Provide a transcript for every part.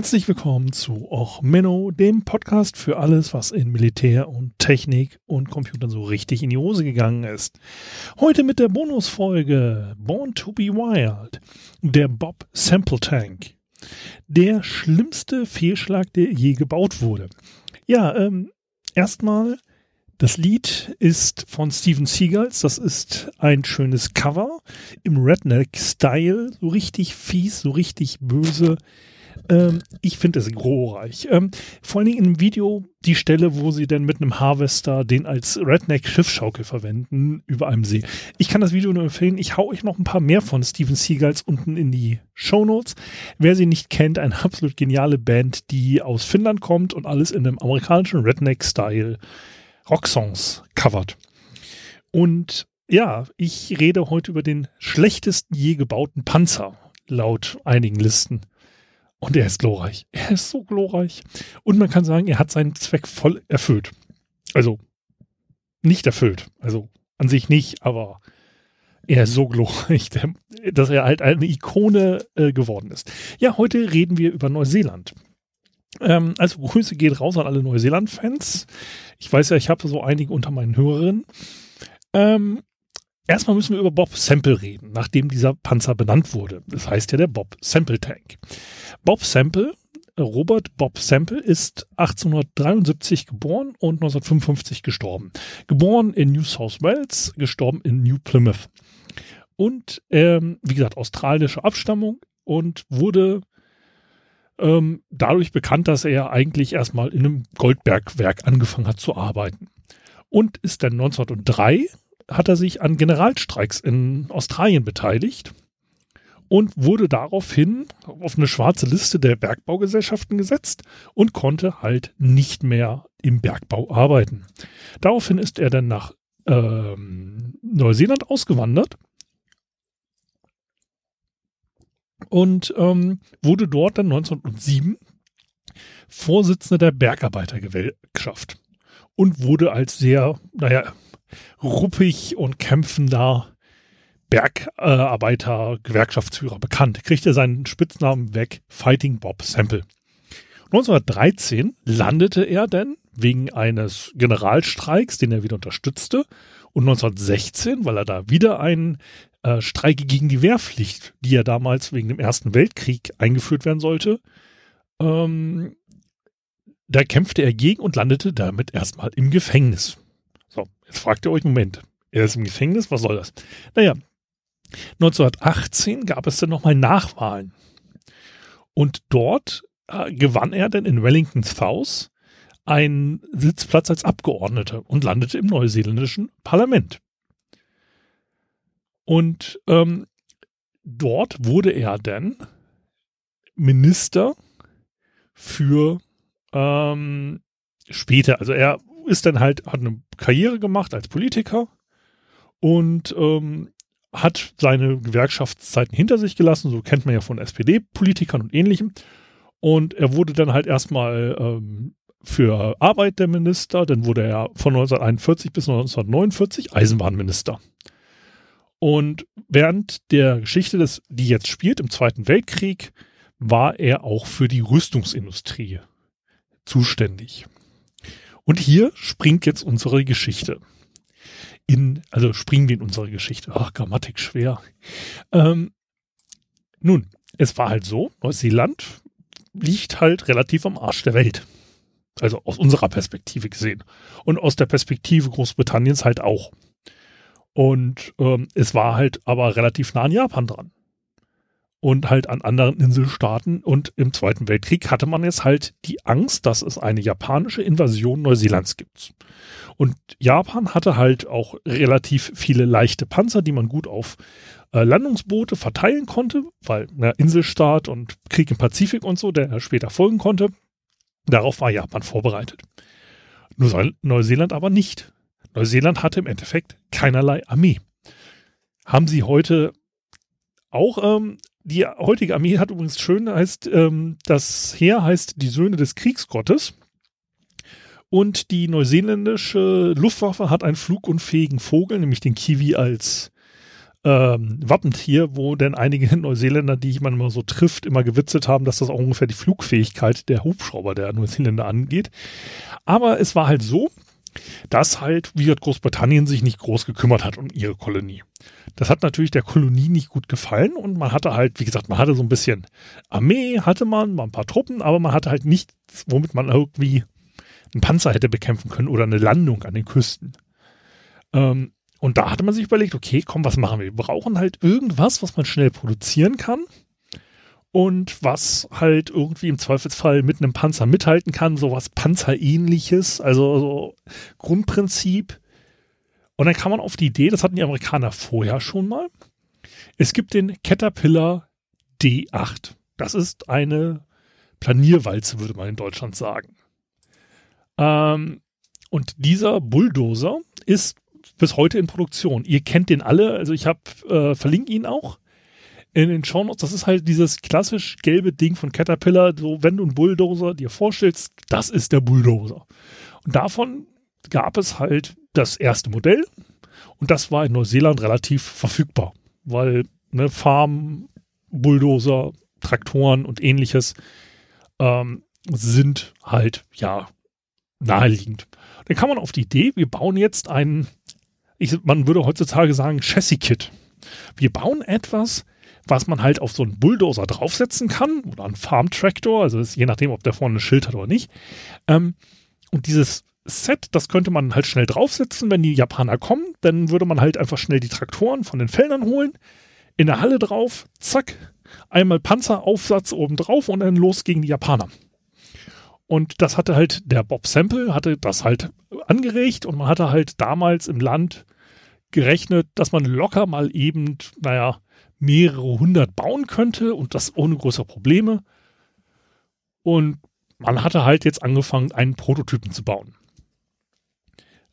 Herzlich willkommen zu Och Menno, dem Podcast für alles, was in Militär und Technik und Computern so richtig in die Hose gegangen ist. Heute mit der Bonusfolge Born to be Wild, der Bob Sample Tank. Der schlimmste Fehlschlag, der je gebaut wurde. Ja, ähm, erstmal, das Lied ist von Steven Seagulls. Das ist ein schönes Cover im Redneck-Style. So richtig fies, so richtig böse. Ähm, ich finde es glorreich. Ähm, vor allen Dingen im Video die Stelle, wo sie denn mit einem Harvester den als Redneck-Schiffschaukel verwenden über einem See. Ich kann das Video nur empfehlen. Ich hau euch noch ein paar mehr von Steven Seagulls unten in die Show Notes. Wer sie nicht kennt, eine absolut geniale Band, die aus Finnland kommt und alles in einem amerikanischen Redneck-Style Rocksongs covert. Und ja, ich rede heute über den schlechtesten je gebauten Panzer, laut einigen Listen. Und er ist glorreich. Er ist so glorreich. Und man kann sagen, er hat seinen Zweck voll erfüllt. Also nicht erfüllt. Also an sich nicht, aber er ist so glorreich, dass er halt eine Ikone äh, geworden ist. Ja, heute reden wir über Neuseeland. Ähm, also Grüße geht raus an alle Neuseeland-Fans. Ich weiß ja, ich habe so einige unter meinen Hörerinnen. Ähm, erstmal müssen wir über Bob Sample reden, nachdem dieser Panzer benannt wurde. Das heißt ja der Bob Sample Tank. Bob Sample, Robert Bob Sample, ist 1873 geboren und 1955 gestorben. Geboren in New South Wales, gestorben in New Plymouth. Und ähm, wie gesagt, australische Abstammung und wurde ähm, dadurch bekannt, dass er eigentlich erstmal in einem Goldbergwerk angefangen hat zu arbeiten. Und ist dann 1903 hat er sich an Generalstreiks in Australien beteiligt und wurde daraufhin auf eine schwarze Liste der Bergbaugesellschaften gesetzt und konnte halt nicht mehr im Bergbau arbeiten. Daraufhin ist er dann nach ähm, Neuseeland ausgewandert und ähm, wurde dort dann 1907 Vorsitzender der Bergarbeitergewerkschaft und wurde als sehr, naja, ruppig und kämpfender Bergarbeiter, Gewerkschaftsführer bekannt. Kriegte seinen Spitznamen weg, Fighting Bob Sample. 1913 landete er dann wegen eines Generalstreiks, den er wieder unterstützte. Und 1916, weil er da wieder einen äh, Streik gegen die Wehrpflicht, die ja damals wegen dem Ersten Weltkrieg eingeführt werden sollte, ähm, da kämpfte er gegen und landete damit erstmal im Gefängnis. Jetzt fragt ihr euch, Moment, er ist im Gefängnis, was soll das? Naja, 1918 gab es dann nochmal Nachwahlen. Und dort äh, gewann er dann in Wellington South einen Sitzplatz als Abgeordneter und landete im neuseeländischen Parlament. Und ähm, dort wurde er dann Minister für ähm, später. Also er ist dann halt, hat eine Karriere gemacht als Politiker und ähm, hat seine Gewerkschaftszeiten hinter sich gelassen, so kennt man ja von SPD-Politikern und ähnlichem. Und er wurde dann halt erstmal ähm, für Arbeit der Minister, dann wurde er von 1941 bis 1949 Eisenbahnminister. Und während der Geschichte, des, die jetzt spielt, im Zweiten Weltkrieg, war er auch für die Rüstungsindustrie zuständig. Und hier springt jetzt unsere Geschichte in, also springen wir in unsere Geschichte. Ach, Grammatik schwer. Ähm, nun, es war halt so, Neuseeland liegt halt relativ am Arsch der Welt. Also aus unserer Perspektive gesehen. Und aus der Perspektive Großbritanniens halt auch. Und ähm, es war halt aber relativ nah an Japan dran und halt an anderen Inselstaaten. Und im Zweiten Weltkrieg hatte man jetzt halt die Angst, dass es eine japanische Invasion Neuseelands gibt. Und Japan hatte halt auch relativ viele leichte Panzer, die man gut auf äh, Landungsboote verteilen konnte, weil na, Inselstaat und Krieg im Pazifik und so, der später folgen konnte. Darauf war Japan vorbereitet. Nur Neuseeland aber nicht. Neuseeland hatte im Endeffekt keinerlei Armee. Haben sie heute auch ähm, die heutige Armee hat übrigens schön, heißt, ähm, das Heer heißt die Söhne des Kriegsgottes. Und die neuseeländische Luftwaffe hat einen flugunfähigen Vogel, nämlich den Kiwi als ähm, Wappentier, wo denn einige Neuseeländer, die ich manchmal so trifft, immer gewitzelt haben, dass das auch ungefähr die Flugfähigkeit der Hubschrauber der Neuseeländer angeht. Aber es war halt so, dass halt, wie gesagt, Großbritannien sich nicht groß gekümmert hat um ihre Kolonie. Das hat natürlich der Kolonie nicht gut gefallen und man hatte halt, wie gesagt, man hatte so ein bisschen Armee, hatte man, mal ein paar Truppen, aber man hatte halt nichts, womit man irgendwie einen Panzer hätte bekämpfen können oder eine Landung an den Küsten. Ähm, und da hatte man sich überlegt, okay, komm, was machen wir? Wir brauchen halt irgendwas, was man schnell produzieren kann und was halt irgendwie im Zweifelsfall mit einem Panzer mithalten kann, sowas Panzerähnliches, also so Grundprinzip. Und dann kam man auf die Idee, das hatten die Amerikaner vorher schon mal. Es gibt den Caterpillar D8. Das ist eine Planierwalze, würde man in Deutschland sagen. Ähm, und dieser Bulldozer ist bis heute in Produktion. Ihr kennt den alle, also ich habe äh, verlinke ihn auch in den Shownotes. Das ist halt dieses klassisch gelbe Ding von Caterpillar. So, wenn du einen Bulldozer dir vorstellst, das ist der Bulldozer. Und davon gab es halt das erste Modell. Und das war in Neuseeland relativ verfügbar, weil ne, Farm, Bulldozer, Traktoren und ähnliches ähm, sind halt ja naheliegend. Dann kam man auf die Idee, wir bauen jetzt einen, ich, man würde heutzutage sagen, Chassis-Kit. Wir bauen etwas, was man halt auf so einen Bulldozer draufsetzen kann oder einen Farm-Traktor, also je nachdem, ob der vorne ein Schild hat oder nicht. Ähm, und dieses Set, das könnte man halt schnell draufsetzen, wenn die Japaner kommen, dann würde man halt einfach schnell die Traktoren von den Feldern holen, in der Halle drauf, zack, einmal Panzeraufsatz oben drauf und dann los gegen die Japaner. Und das hatte halt der Bob Sample, hatte das halt angeregt und man hatte halt damals im Land gerechnet, dass man locker mal eben, naja, mehrere hundert bauen könnte und das ohne große Probleme. Und man hatte halt jetzt angefangen, einen Prototypen zu bauen.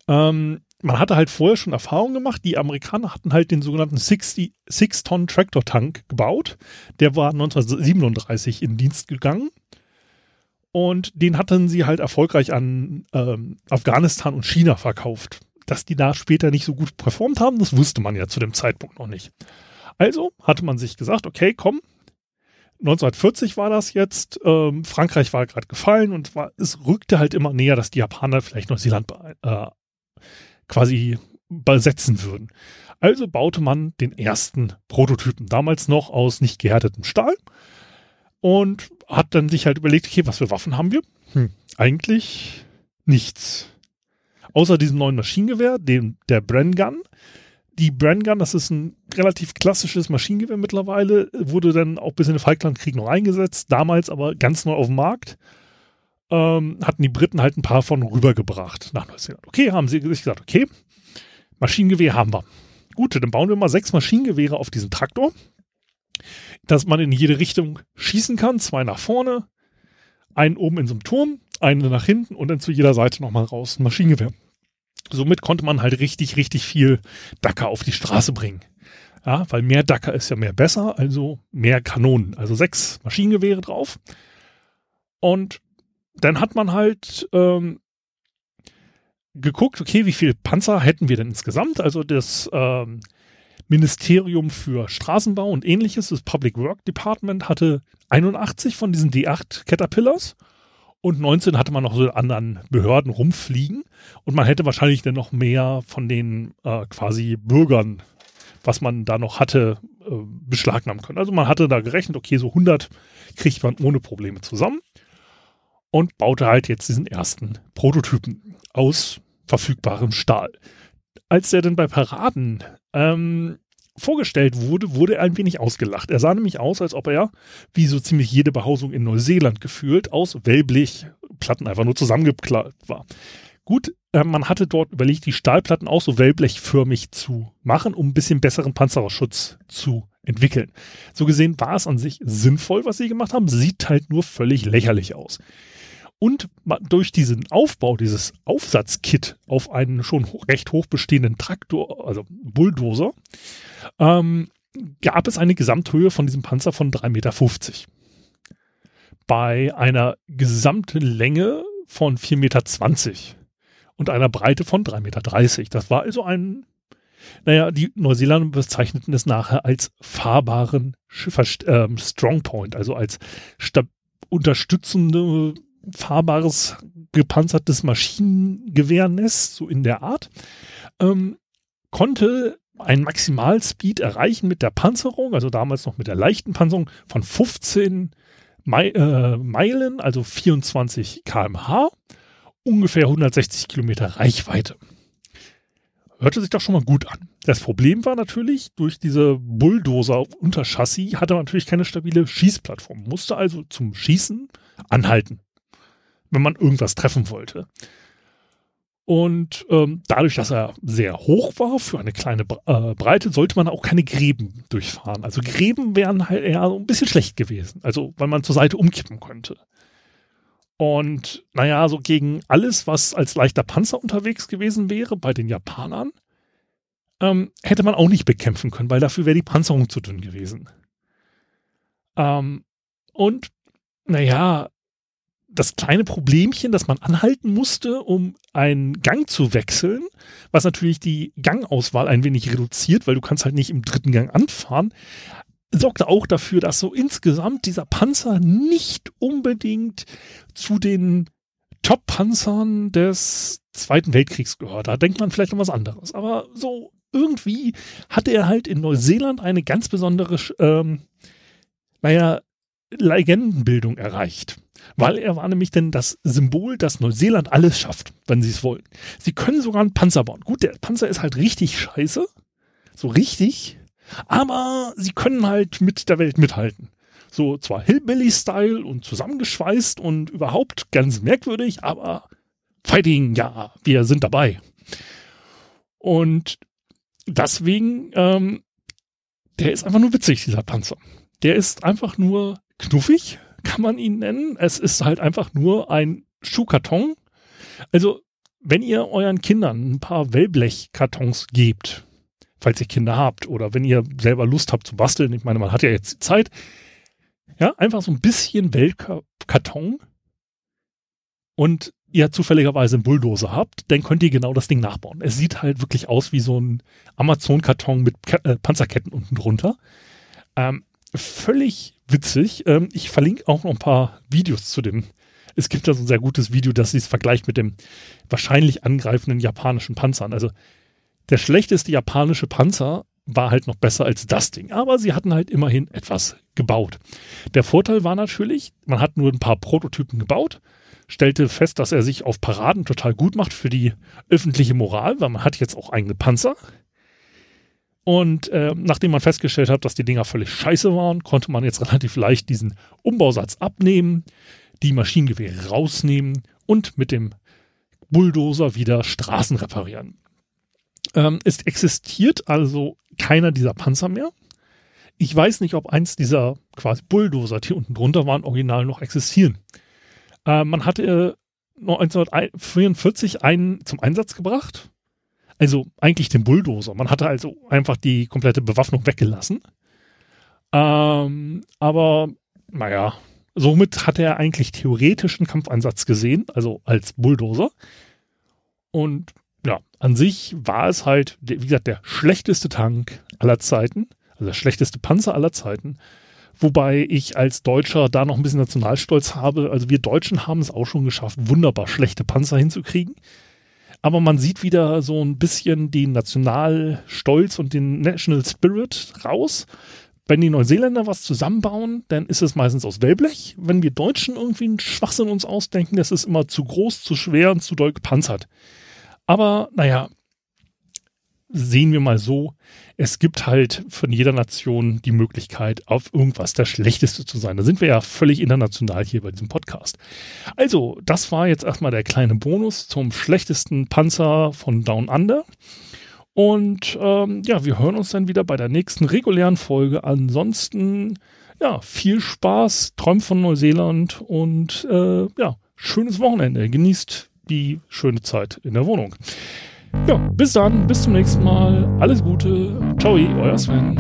Ähm, man hatte halt vorher schon Erfahrungen gemacht. Die Amerikaner hatten halt den sogenannten 6-Ton Tractor Tank gebaut. Der war 1937 in Dienst gegangen. Und den hatten sie halt erfolgreich an ähm, Afghanistan und China verkauft. Dass die da später nicht so gut performt haben, das wusste man ja zu dem Zeitpunkt noch nicht. Also hatte man sich gesagt, okay, komm, 1940 war das jetzt, ähm, Frankreich war gerade gefallen und war, es rückte halt immer näher, dass die Japaner vielleicht Neuseeland äh, quasi besetzen würden. Also baute man den ersten Prototypen, damals noch aus nicht gehärtetem Stahl und hat dann sich halt überlegt, okay, was für Waffen haben wir? Hm, eigentlich nichts. Außer diesem neuen Maschinengewehr, dem, der Bren Gun, die Brandgun, das ist ein relativ klassisches Maschinengewehr mittlerweile, wurde dann auch bis in den Falklandkrieg noch eingesetzt, damals aber ganz neu auf dem Markt. Ähm, hatten die Briten halt ein paar von rübergebracht nach Neuseeland. Okay, haben sie sich gesagt, okay, Maschinengewehr haben wir. Gut, dann bauen wir mal sechs Maschinengewehre auf diesen Traktor, dass man in jede Richtung schießen kann, zwei nach vorne, einen oben in so einem Turm, einen nach hinten und dann zu jeder Seite nochmal raus ein Maschinengewehr. Somit konnte man halt richtig, richtig viel Dacker auf die Straße bringen. Ja, weil mehr Dacker ist ja mehr besser, also mehr Kanonen. Also sechs Maschinengewehre drauf. Und dann hat man halt ähm, geguckt, okay, wie viele Panzer hätten wir denn insgesamt? Also das ähm, Ministerium für Straßenbau und ähnliches, das Public Work Department, hatte 81 von diesen D8 Caterpillars und 19 hatte man noch so anderen Behörden rumfliegen und man hätte wahrscheinlich dann noch mehr von den äh, quasi Bürgern, was man da noch hatte, äh, beschlagnahmen können. Also man hatte da gerechnet, okay, so 100 kriegt man ohne Probleme zusammen und baute halt jetzt diesen ersten Prototypen aus verfügbarem Stahl. Als der dann bei Paraden ähm, vorgestellt wurde, wurde er ein wenig ausgelacht. Er sah nämlich aus, als ob er, wie so ziemlich jede Behausung in Neuseeland gefühlt, aus Wellblechplatten einfach nur zusammengeklappt war. Gut, äh, man hatte dort überlegt, die Stahlplatten auch so wellblechförmig zu machen, um ein bisschen besseren Panzerschutz zu entwickeln. So gesehen war es an sich sinnvoll, was sie gemacht haben, sieht halt nur völlig lächerlich aus. Und durch diesen Aufbau, dieses Aufsatzkit auf einen schon recht hoch bestehenden Traktor, also Bulldozer, ähm, gab es eine Gesamthöhe von diesem Panzer von 3,50 Meter. Bei einer Gesamtlänge von 4,20 Meter und einer Breite von 3,30 Meter. Das war also ein, naja, die Neuseeländer bezeichneten es nachher als fahrbaren Schiffer, äh, Strongpoint, also als unterstützende fahrbares gepanzertes Maschinengewehrnest, so in der Art, ähm, konnte einen Maximalspeed erreichen mit der Panzerung, also damals noch mit der leichten Panzerung von 15 Mei äh, Meilen, also 24 kmh, ungefähr 160 Kilometer Reichweite. Hörte sich doch schon mal gut an. Das Problem war natürlich, durch diese Bulldozer-Unterchassis hatte man natürlich keine stabile Schießplattform, musste also zum Schießen anhalten, wenn man irgendwas treffen wollte. Und ähm, dadurch, dass er sehr hoch war für eine kleine äh, Breite, sollte man auch keine Gräben durchfahren. Also Gräben wären halt eher ein bisschen schlecht gewesen. Also weil man zur Seite umkippen könnte. Und naja, so gegen alles, was als leichter Panzer unterwegs gewesen wäre bei den Japanern, ähm, hätte man auch nicht bekämpfen können, weil dafür wäre die Panzerung zu dünn gewesen. Ähm, und naja, das kleine Problemchen, dass man anhalten musste, um einen Gang zu wechseln, was natürlich die Gangauswahl ein wenig reduziert, weil du kannst halt nicht im dritten Gang anfahren, sorgte auch dafür, dass so insgesamt dieser Panzer nicht unbedingt zu den Top-Panzern des Zweiten Weltkriegs gehört. Da denkt man vielleicht an was anderes. Aber so irgendwie hatte er halt in Neuseeland eine ganz besondere, ähm, naja, Legendenbildung erreicht. Weil er war nämlich denn das Symbol, dass Neuseeland alles schafft, wenn sie es wollen. Sie können sogar einen Panzer bauen. Gut, der Panzer ist halt richtig scheiße. So richtig. Aber sie können halt mit der Welt mithalten. So zwar Hillbilly-Style und zusammengeschweißt und überhaupt ganz merkwürdig, aber Fighting, ja, wir sind dabei. Und deswegen, ähm, der ist einfach nur witzig, dieser Panzer. Der ist einfach nur knuffig, kann man ihn nennen. Es ist halt einfach nur ein Schuhkarton. Also, wenn ihr euren Kindern ein paar Wellblechkartons gebt, falls ihr Kinder habt oder wenn ihr selber Lust habt zu basteln, ich meine, man hat ja jetzt die Zeit, ja, einfach so ein bisschen Wellkarton und ihr zufälligerweise einen Bulldozer habt, dann könnt ihr genau das Ding nachbauen. Es sieht halt wirklich aus wie so ein Amazon-Karton mit Ke äh, Panzerketten unten drunter. Ähm, völlig witzig. Ähm, ich verlinke auch noch ein paar Videos zu dem. Es gibt da so ein sehr gutes Video, das sich vergleicht mit dem wahrscheinlich angreifenden japanischen Panzern. Also der schlechteste japanische Panzer war halt noch besser als das Ding. Aber sie hatten halt immerhin etwas gebaut. Der Vorteil war natürlich, man hat nur ein paar Prototypen gebaut, stellte fest, dass er sich auf Paraden total gut macht für die öffentliche Moral, weil man hat jetzt auch eigene Panzer. Und äh, nachdem man festgestellt hat, dass die Dinger völlig scheiße waren, konnte man jetzt relativ leicht diesen Umbausatz abnehmen, die Maschinengewehre rausnehmen und mit dem Bulldozer wieder Straßen reparieren. Ähm, es existiert also keiner dieser Panzer mehr. Ich weiß nicht, ob eins dieser quasi Bulldozer, die unten drunter waren, original noch existieren. Äh, man hatte äh, 1944 einen zum Einsatz gebracht also eigentlich den Bulldozer. Man hatte also einfach die komplette Bewaffnung weggelassen. Ähm, aber naja, somit hat er eigentlich theoretischen Kampfansatz gesehen, also als Bulldozer. Und ja, an sich war es halt, wie gesagt, der schlechteste Tank aller Zeiten, also der schlechteste Panzer aller Zeiten. Wobei ich als Deutscher da noch ein bisschen Nationalstolz habe. Also wir Deutschen haben es auch schon geschafft, wunderbar schlechte Panzer hinzukriegen. Aber man sieht wieder so ein bisschen den Nationalstolz und den National Spirit raus. Wenn die Neuseeländer was zusammenbauen, dann ist es meistens aus Wellblech. Wenn wir Deutschen irgendwie einen Schwachsinn uns ausdenken, das ist immer zu groß, zu schwer und zu doll gepanzert. Aber naja, sehen wir mal so, es gibt halt von jeder Nation die Möglichkeit, auf irgendwas der Schlechteste zu sein. Da sind wir ja völlig international hier bei diesem Podcast. Also, das war jetzt erstmal der kleine Bonus zum schlechtesten Panzer von Down Under. Und ähm, ja, wir hören uns dann wieder bei der nächsten regulären Folge. Ansonsten, ja, viel Spaß, träumt von Neuseeland und äh, ja, schönes Wochenende. Genießt die schöne Zeit in der Wohnung. Ja, bis dann, bis zum nächsten Mal. Alles Gute. Ciao, euer Sven.